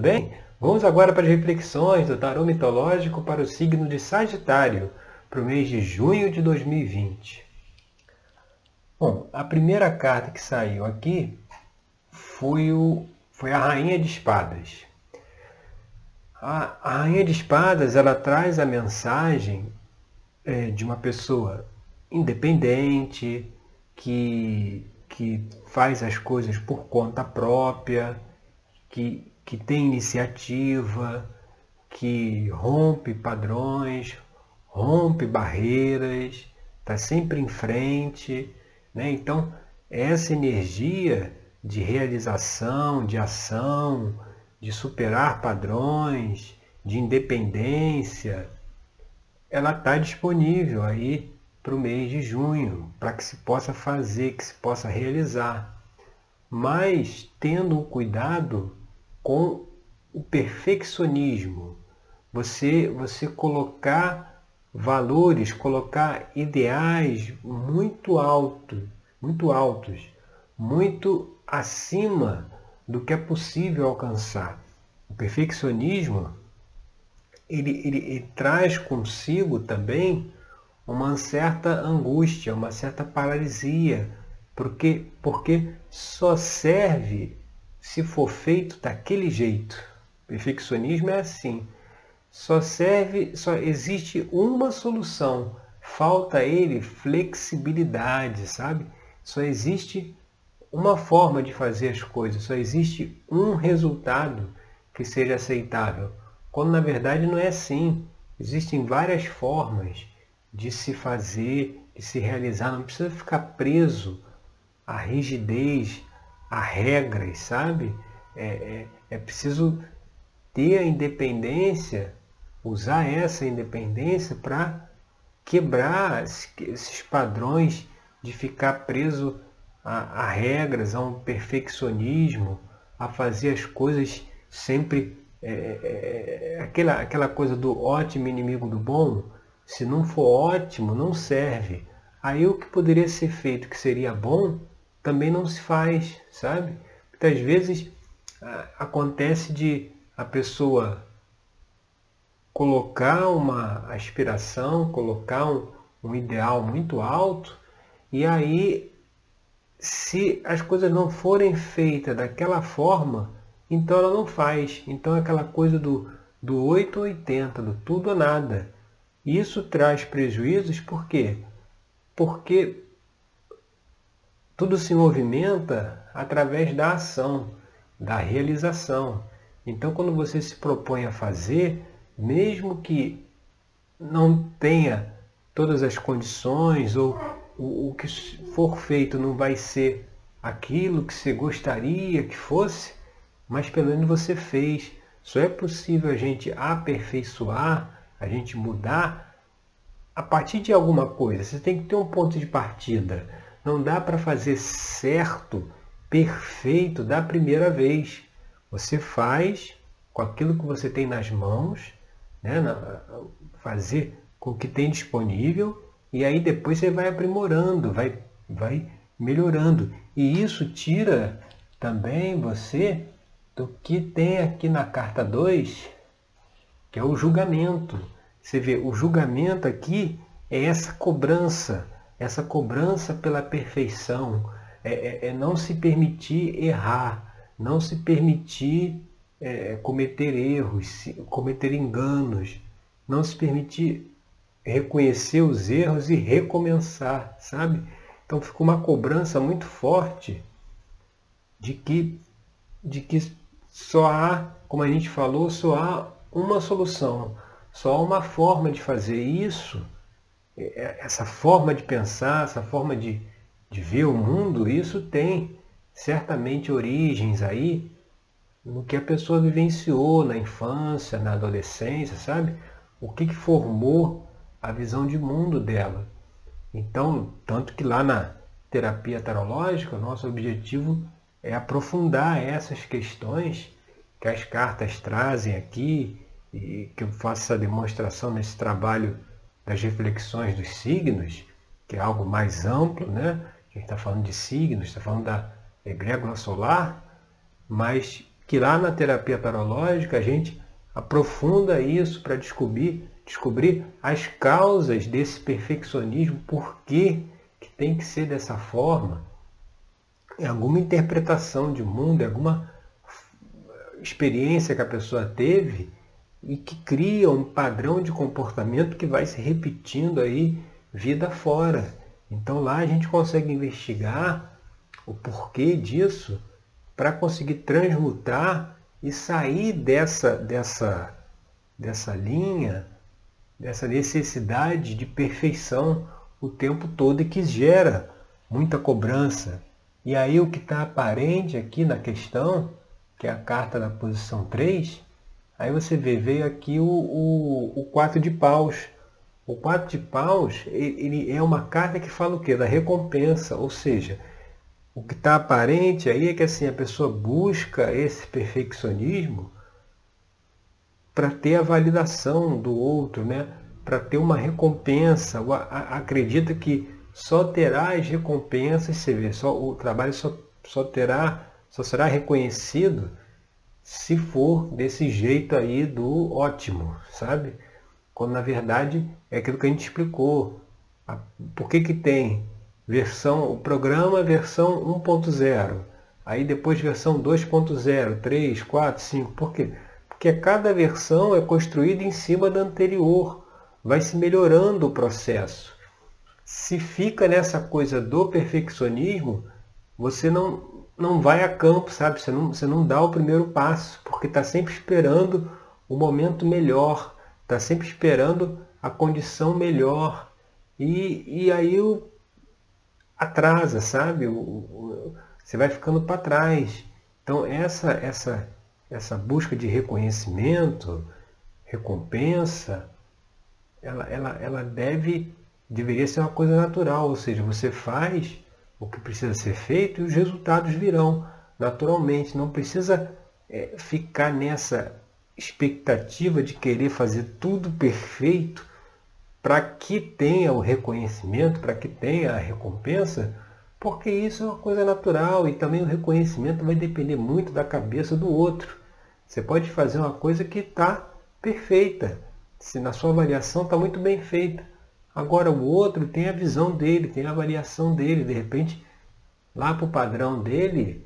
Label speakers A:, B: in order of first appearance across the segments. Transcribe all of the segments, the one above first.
A: bem? Vamos agora para as reflexões do tarô mitológico para o signo de Sagitário, para o mês de junho de 2020. Bom, a primeira carta que saiu aqui foi, o, foi a Rainha de Espadas. A, a Rainha de Espadas ela traz a mensagem é, de uma pessoa independente, que, que faz as coisas por conta própria, que, que tem iniciativa, que rompe padrões, rompe barreiras, está sempre em frente. Né? Então, essa energia de realização, de ação, de superar padrões, de independência, ela está disponível aí para o mês de junho, para que se possa fazer, que se possa realizar. Mas tendo um cuidado com o perfeccionismo, você, você colocar valores, colocar ideais muito altos, muito altos, muito acima do que é possível alcançar. O perfeccionismo ele, ele, ele traz consigo também uma certa angústia, uma certa paralisia, porque, porque só serve se for feito daquele jeito. Perfeccionismo é assim. Só serve, só existe uma solução. Falta ele flexibilidade, sabe? Só existe uma forma de fazer as coisas, só existe um resultado que seja aceitável. Quando na verdade não é assim. Existem várias formas de se fazer, de se realizar. Não precisa ficar preso à rigidez, a regras, sabe? É, é, é preciso ter a independência, usar essa independência para quebrar esses padrões de ficar preso a, a, regras, a um perfeccionismo, a fazer as coisas sempre é, é, é aquela, aquela coisa do ótimo inimigo do bom, se não for ótimo, não serve. Aí o que poderia ser feito que seria bom, também não se faz, sabe? Muitas vezes acontece de a pessoa colocar uma aspiração, colocar um, um ideal muito alto, e aí se as coisas não forem feitas daquela forma, então ela não faz. Então é aquela coisa do, do 8 ou 80, do tudo ou nada. Isso traz prejuízos por quê? Porque tudo se movimenta através da ação, da realização. Então, quando você se propõe a fazer, mesmo que não tenha todas as condições ou o, o que for feito não vai ser aquilo que você gostaria que fosse, mas pelo menos você fez. Só é possível a gente aperfeiçoar a gente mudar a partir de alguma coisa. Você tem que ter um ponto de partida. Não dá para fazer certo, perfeito da primeira vez. Você faz com aquilo que você tem nas mãos, né? fazer com o que tem disponível, e aí depois você vai aprimorando, vai, vai melhorando. E isso tira também você do que tem aqui na carta 2, que é o julgamento. Você vê, o julgamento aqui é essa cobrança, essa cobrança pela perfeição, é, é, é não se permitir errar, não se permitir é, cometer erros, cometer enganos, não se permitir reconhecer os erros e recomeçar, sabe? Então fica uma cobrança muito forte de que, de que só há, como a gente falou, só há uma solução, só uma forma de fazer isso, essa forma de pensar, essa forma de, de ver o mundo, isso tem certamente origens aí no que a pessoa vivenciou na infância, na adolescência, sabe? O que, que formou a visão de mundo dela. Então, tanto que lá na terapia tarológica, nosso objetivo é aprofundar essas questões que as cartas trazem aqui e que eu faço essa demonstração nesse trabalho das reflexões dos signos, que é algo mais amplo, né? A gente está falando de signos, está falando da egrégora solar, mas que lá na terapia tarológica a gente aprofunda isso para descobrir, descobrir as causas desse perfeccionismo, por que, que tem que ser dessa forma. É alguma interpretação de mundo, é alguma experiência que a pessoa teve e que cria um padrão de comportamento que vai se repetindo aí vida fora. Então lá a gente consegue investigar o porquê disso para conseguir transmutar e sair dessa, dessa, dessa linha, dessa necessidade de perfeição o tempo todo e que gera muita cobrança. E aí o que está aparente aqui na questão, que é a carta da posição 3, aí você vê, veio aqui o, o, o 4 de paus. O 4 de paus ele é uma carta que fala o quê? Da recompensa, ou seja, o que está aparente aí é que assim, a pessoa busca esse perfeccionismo para ter a validação do outro, né? para ter uma recompensa. Acredita que só terá as recompensas, você vê, só, o trabalho só, só terá, só será reconhecido se for desse jeito aí do ótimo, sabe? Quando na verdade é aquilo que a gente explicou. Por que, que tem versão, o programa versão 1.0, aí depois versão 2.0, 3, 4, 5. Por quê? Porque cada versão é construída em cima da anterior, vai se melhorando o processo. Se fica nessa coisa do perfeccionismo, você não, não vai a campo, sabe? Você não, você não dá o primeiro passo, porque está sempre esperando o momento melhor, está sempre esperando a condição melhor. E, e aí o atrasa, sabe? O, o, você vai ficando para trás. Então essa, essa, essa busca de reconhecimento, recompensa, ela, ela, ela deve, deveria ser uma coisa natural, ou seja, você faz o que precisa ser feito e os resultados virão naturalmente. Não precisa é, ficar nessa expectativa de querer fazer tudo perfeito para que tenha o reconhecimento, para que tenha a recompensa, porque isso é uma coisa natural e também o reconhecimento vai depender muito da cabeça do outro. Você pode fazer uma coisa que está perfeita, se na sua avaliação está muito bem feita. Agora o outro tem a visão dele, tem a avaliação dele, de repente, lá para o padrão dele,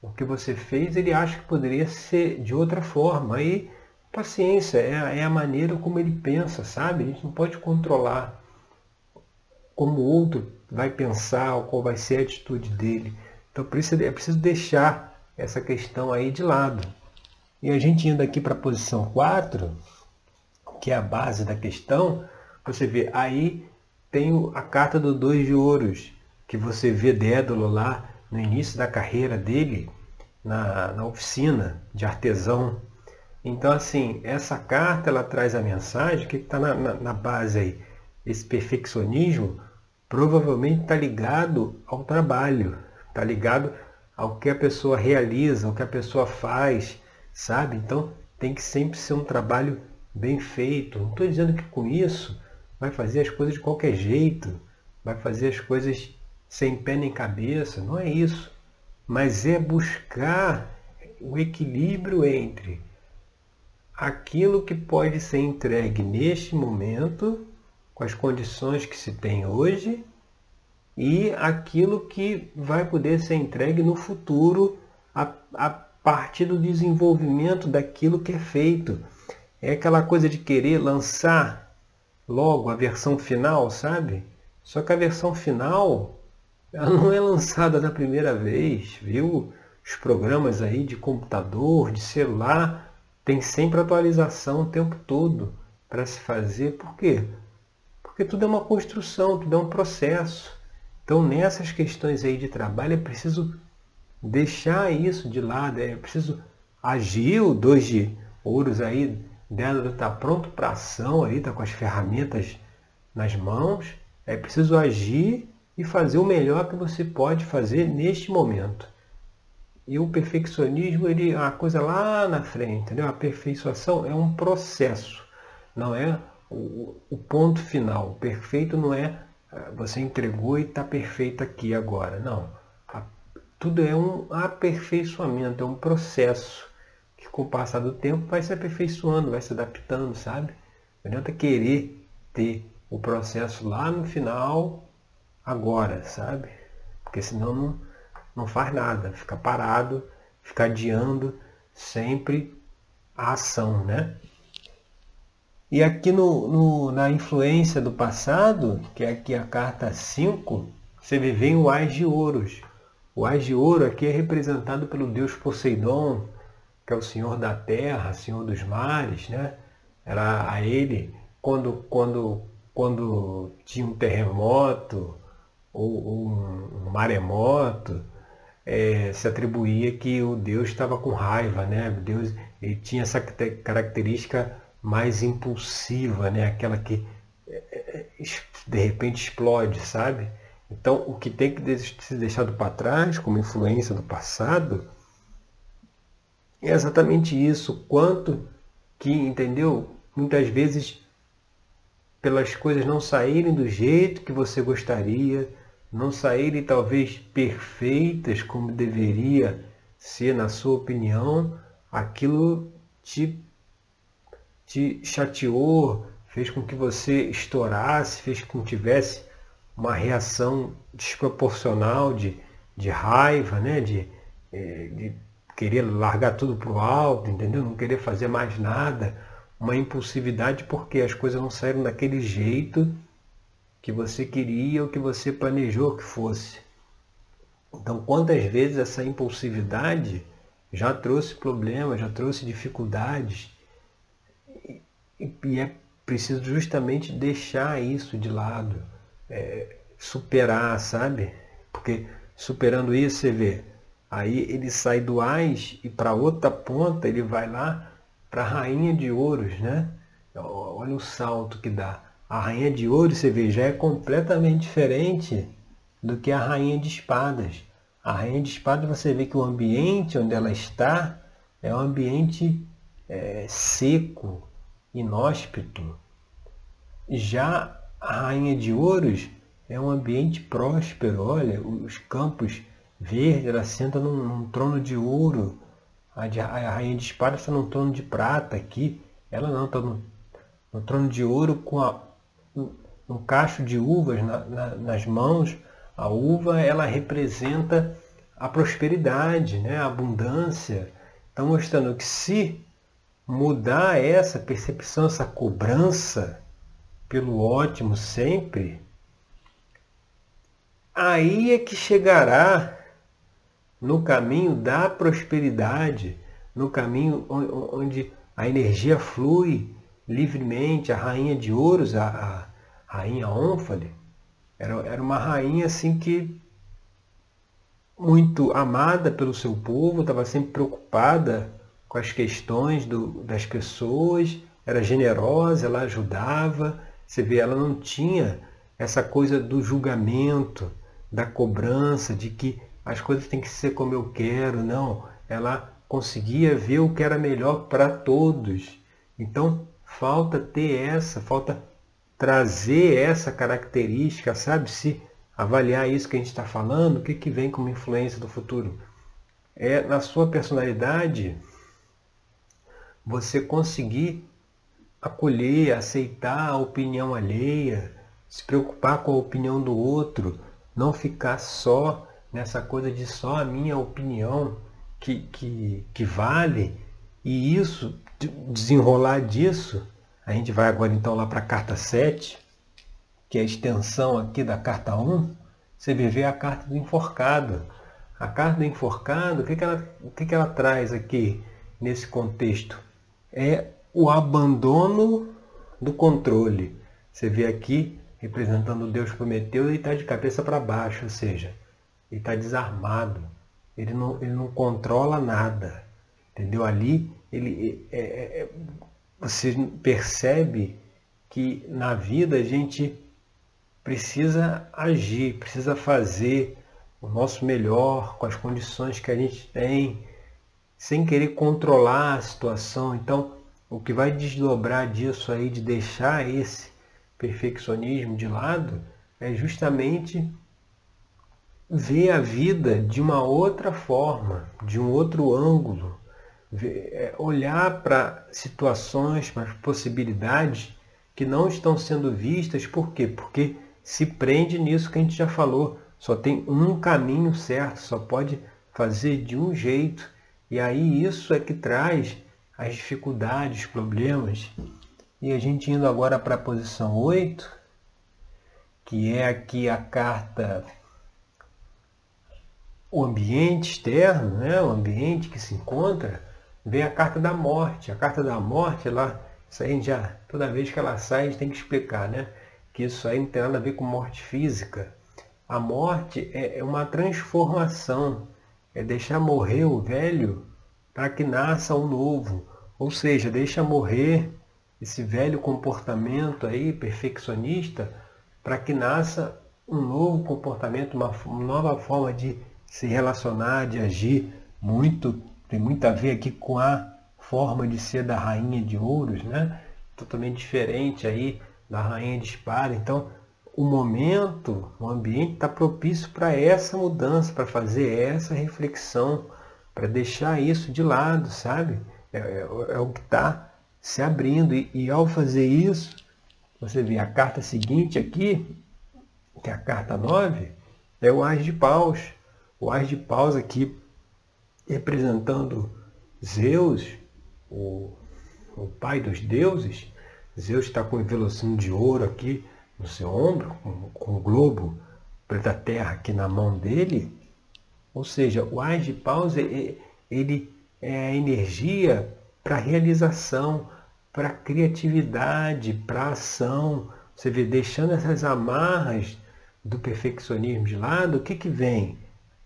A: o que você fez, ele acha que poderia ser de outra forma. Aí paciência, é, é a maneira como ele pensa, sabe? A gente não pode controlar como o outro vai pensar ou qual vai ser a atitude dele. Então é preciso deixar essa questão aí de lado. E a gente indo aqui para a posição 4, que é a base da questão, você vê aí tem a carta do dois de ouros, que você vê Dédalo lá no início da carreira dele, na, na oficina de artesão então, assim, essa carta ela traz a mensagem que está na, na, na, base aí. Esse perfeccionismo provavelmente está ligado ao trabalho, está ligado ao que a pessoa realiza, ao que a pessoa faz, sabe? Então, tem que sempre ser um trabalho bem feito. Não estou dizendo que com isso vai fazer as coisas de qualquer jeito, vai fazer as coisas sem pé nem cabeça, não é isso. Mas é buscar o equilíbrio entre aquilo que pode ser entregue neste momento, com as condições que se tem hoje, e aquilo que vai poder ser entregue no futuro a, a partir do desenvolvimento daquilo que é feito. É aquela coisa de querer lançar logo a versão final, sabe? Só que a versão final ela não é lançada na primeira vez, viu? Os programas aí de computador, de celular, tem sempre atualização o tempo todo para se fazer. Por quê? Porque tudo é uma construção, tudo é um processo. Então, nessas questões aí de trabalho, é preciso deixar isso de lado, é preciso agir. O dois de ouros aí dela está pronto para ação, aí está com as ferramentas nas mãos. É preciso agir e fazer o melhor que você pode fazer neste momento. E o perfeccionismo ele é uma coisa lá na frente, entendeu? A aperfeiçoação é um processo, não é o, o ponto final. O perfeito não é ah, você entregou e está perfeito aqui agora. Não. Tudo é um aperfeiçoamento, é um processo com o passar do tempo vai se aperfeiçoando, vai se adaptando, sabe? Não adianta querer ter o processo lá no final, agora, sabe? Porque senão não, não faz nada, fica parado, fica adiando sempre a ação, né? E aqui no, no, na influência do passado, que é aqui a carta 5, você vê o Ás de Ouros. O Ás de Ouro aqui é representado pelo deus Poseidon, que é o senhor da terra, senhor dos mares, né? Era a ele, quando, quando, quando tinha um terremoto ou, um, maremoto, é, se atribuía que o Deus estava com raiva, né? Deus ele tinha essa característica mais impulsiva, né? Aquela que é, é, de repente explode, sabe? Então, o que tem que ser deixado para trás, como influência do passado, é exatamente isso. Quanto que, entendeu? Muitas vezes, pelas coisas não saírem do jeito que você gostaria, não saírem talvez perfeitas como deveria ser na sua opinião, aquilo te, te chateou, fez com que você estourasse, fez com que tivesse uma reação desproporcional de, de raiva, né? de, é, de querer largar tudo para o alto, entendeu? Não querer fazer mais nada, uma impulsividade porque as coisas não saíram daquele jeito que você queria ou que você planejou que fosse. Então, quantas vezes essa impulsividade já trouxe problemas, já trouxe dificuldades, e é preciso justamente deixar isso de lado é, superar, sabe? Porque superando isso, você vê, aí ele sai do Ás e para outra ponta ele vai lá para a Rainha de Ouros, né? Olha o salto que dá. A Rainha de Ouros, você vê, já é completamente diferente do que a Rainha de Espadas. A Rainha de Espadas, você vê que o ambiente onde ela está é um ambiente é, seco, inóspito. Já a Rainha de Ouros é um ambiente próspero, olha, os campos verdes, ela senta num, num trono de ouro. A, de, a, Rainha de Espadas está num trono de prata aqui. Ela não, está no, no, trono de ouro com a, um, um cacho de uvas na, na, nas mãos. A uva ela representa a prosperidade, né? a abundância. Está mostrando que se mudar essa percepção, essa cobrança, pelo ótimo sempre, aí é que chegará no caminho da prosperidade, no caminho onde a energia flui livremente. A rainha de ouros, a, a rainha Onfale, era, era uma rainha assim que muito amada pelo seu povo, estava sempre preocupada com as questões do, das pessoas, era generosa, ela ajudava, você vê, ela não tinha essa coisa do julgamento, da cobrança, de que as coisas têm que ser como eu quero, não. Ela conseguia ver o que era melhor para todos. Então, falta ter essa, falta trazer essa característica, sabe? Se avaliar isso que a gente está falando, o que, que vem como influência do futuro? É na sua personalidade você conseguir acolher, aceitar a opinião alheia, se preocupar com a opinião do outro, não ficar só nessa coisa de só a minha opinião que, que, que vale, e isso, desenrolar disso, a gente vai agora então lá para a carta 7, que é a extensão aqui da carta 1, você vê a carta do enforcado. A carta do enforcado, o que, que, ela, o que, que ela traz aqui nesse contexto? É o abandono do controle. Você vê aqui, representando Deus Prometeu, ele está de cabeça para baixo, ou seja, ele está desarmado. Ele não, ele não controla nada. Entendeu? Ali, ele, é, é, é, você percebe que na vida a gente precisa agir, precisa fazer o nosso melhor com as condições que a gente tem, sem querer controlar a situação. Então, o que vai desdobrar disso aí, de deixar esse perfeccionismo de lado, é justamente ver a vida de uma outra forma, de um outro ângulo, é, olhar para situações, para possibilidades que não estão sendo vistas, por quê? Porque se prende nisso que a gente já falou, só tem um caminho certo, só pode fazer de um jeito. E aí isso é que traz as dificuldades, problemas. E a gente indo agora para a posição 8, que é aqui a carta o ambiente externo, né? o ambiente que se encontra, vem a carta da morte. A carta da morte, lá, isso aí já, toda vez que ela sai, a gente tem que explicar, né? Que isso aí não tem nada a ver com morte física. A morte é, é uma transformação, é deixar morrer o velho para que nasça o novo. Ou seja, deixa morrer esse velho comportamento aí, perfeccionista, para que nasça um novo comportamento, uma nova forma de se relacionar, de agir, muito, tem muito a ver aqui com a forma de ser da rainha de ouros, né? Totalmente diferente aí da rainha de espada. Então, o momento, o ambiente está propício para essa mudança, para fazer essa reflexão, para deixar isso de lado, sabe? É, é, é o que está se abrindo. E, e, ao fazer isso, você vê a carta seguinte aqui, que é a carta 9, é o As de Paus. O As de Paus aqui representando Zeus, o, o pai dos deuses. Zeus está com o velocino de ouro aqui no seu ombro, com, com o globo da Terra aqui na mão dele. Ou seja, o As de Paus ele é a energia para realização, para criatividade, para ação. Você vê, deixando essas amarras do perfeccionismo de lado, o que, que vem?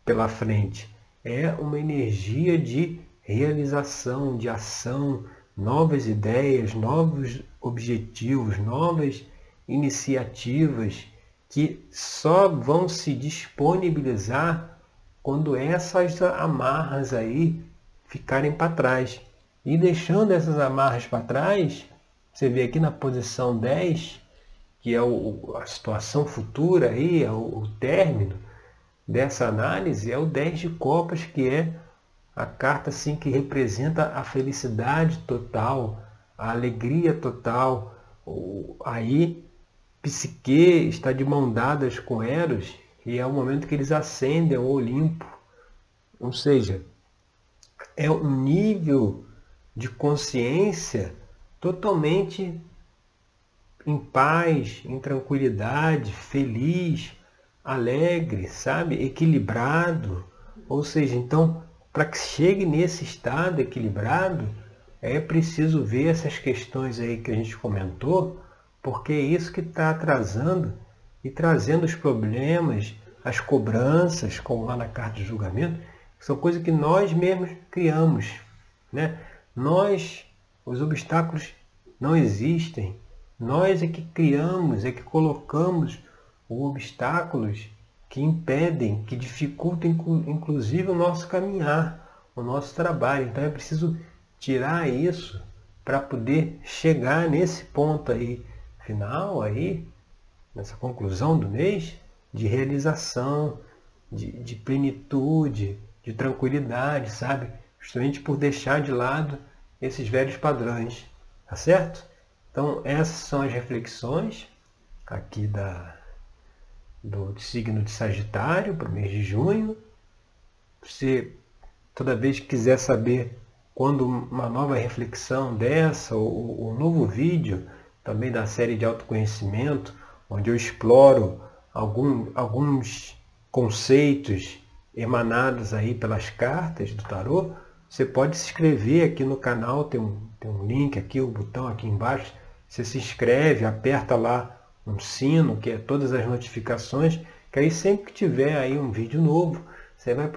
A: Pela frente. É uma energia de realização, de ação, novas ideias, novos objetivos, novas iniciativas que só vão se disponibilizar quando essas amarras aí ficarem para trás. E deixando essas amarras para trás, você vê aqui na posição 10, que é o, a situação futura aí, é o, o término, dessa análise é o 10 de copas, que é a carta assim que representa a felicidade total, a alegria total. Aí Psique está de mão dadas com Eros e é o momento que eles ascendem ao Olimpo. Ou seja, é um nível de consciência totalmente em paz, em tranquilidade, feliz, alegre, sabe? Equilibrado. Ou seja, então, para que chegue nesse estado equilibrado, é preciso ver essas questões aí que a gente comentou, porque é isso que está atrasando e trazendo os problemas, as cobranças, como lá na carta de julgamento, são coisas que nós mesmos criamos. Né? Nós, os obstáculos não existem. Nós é que criamos, é que colocamos ou obstáculos que impedem, que dificultam inclusive o nosso caminhar, o nosso trabalho. Então é preciso tirar isso para poder chegar nesse ponto aí final aí, nessa conclusão do mês, de realização, de, de plenitude, de tranquilidade, sabe? Justamente por deixar de lado esses velhos padrões, tá certo? Então essas são as reflexões aqui da, do signo de Sagitário para o mês de junho. Você, toda vez que quiser saber quando uma nova reflexão dessa, ou um novo vídeo também da série de autoconhecimento, onde eu exploro algum, alguns conceitos emanados aí pelas cartas do tarô, você pode se inscrever aqui no canal, tem um, tem um link aqui, o um botão aqui embaixo, você se inscreve, aperta lá um sino, que é todas as notificações, que aí sempre que tiver aí um vídeo novo, você vai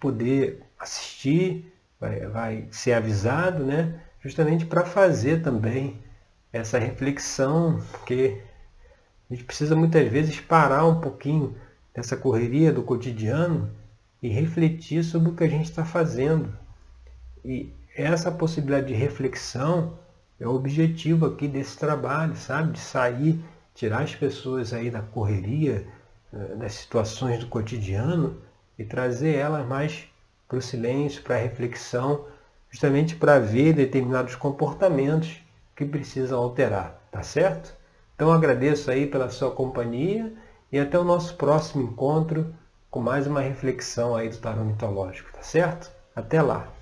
A: poder assistir, vai, vai ser avisado, né? Justamente para fazer também essa reflexão, porque a gente precisa muitas vezes parar um pouquinho dessa correria do cotidiano e refletir sobre o que a gente está fazendo. E essa possibilidade de reflexão é o objetivo aqui desse trabalho, sabe? De sair tirar as pessoas aí da correria, eh, das situações do cotidiano e trazer elas mais para o silêncio, para a reflexão, justamente para ver determinados comportamentos que precisam alterar, tá certo? Então agradeço aí pela sua companhia e até o nosso próximo encontro com mais uma reflexão aí do tarô mitológico, tá certo? Até lá!